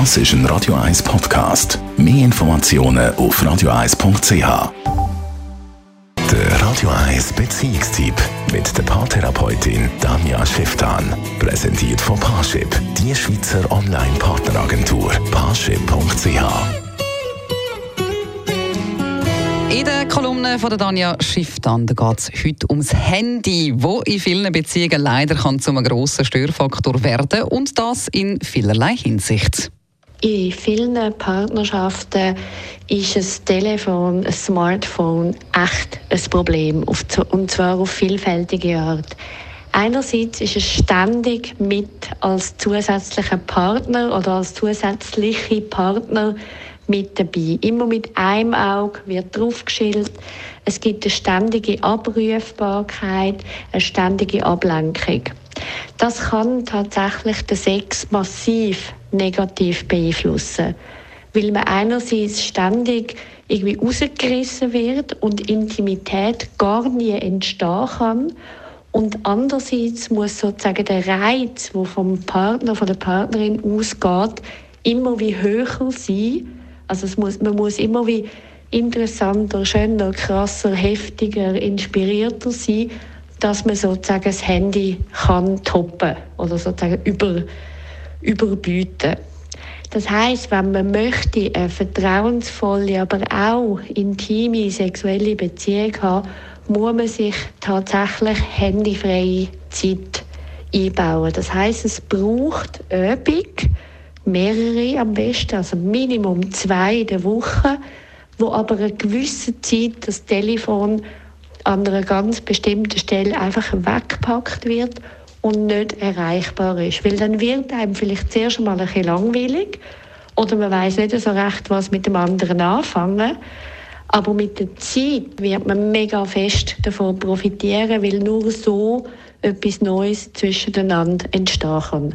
Das ist ein Radio 1 Podcast. Mehr Informationen auf radio1.ch. Der Radio 1 Beziehungstyp mit der Paartherapeutin Danja Schifftan. Präsentiert von Paarship, die Schweizer Online-Partneragentur. Paarship.ch in der Kolumne von der Danja Schifftan geht es heute ums Handy, wo in vielen Beziehungen leider kann zu einem grossen Störfaktor werden und das in vielerlei Hinsicht. In vielen Partnerschaften ist ein Telefon, ein Smartphone echt ein Problem, und zwar auf vielfältige Art. Einerseits ist es ständig mit als zusätzlicher Partner oder als zusätzliche Partner mit dabei. Immer mit einem Auge wird draufgeschildert. Es gibt eine ständige Abrufbarkeit, eine ständige Ablenkung. Das kann tatsächlich den Sex massiv negativ beeinflussen, weil man einerseits ständig irgendwie rausgerissen wird und Intimität gar nie entstehen kann. Und andererseits muss sozusagen der Reiz, der vom Partner, von der Partnerin ausgeht, immer wie höher sein, also es muss, man muss immer wie interessanter, schöner, krasser, heftiger, inspirierter sein, dass man sozusagen das Handy kann toppen oder sozusagen über, überbieten. Das heißt, wenn man möchte eine vertrauensvolle, aber auch intime sexuelle Beziehung haben, muss man sich tatsächlich handyfreie Zeit einbauen. Das heißt, es braucht Übung, mehrere am besten, also Minimum zwei in der Woche, wo aber eine gewisse Zeit das Telefon an einer ganz bestimmten Stelle einfach weggepackt wird und nicht erreichbar ist. Weil dann wird einem vielleicht zuerst mal ein bisschen langweilig oder man weiß nicht so recht, was mit dem anderen anfangen. Aber mit der Zeit wird man mega fest davon profitieren, weil nur so etwas Neues zwischeneinander entstehen kann.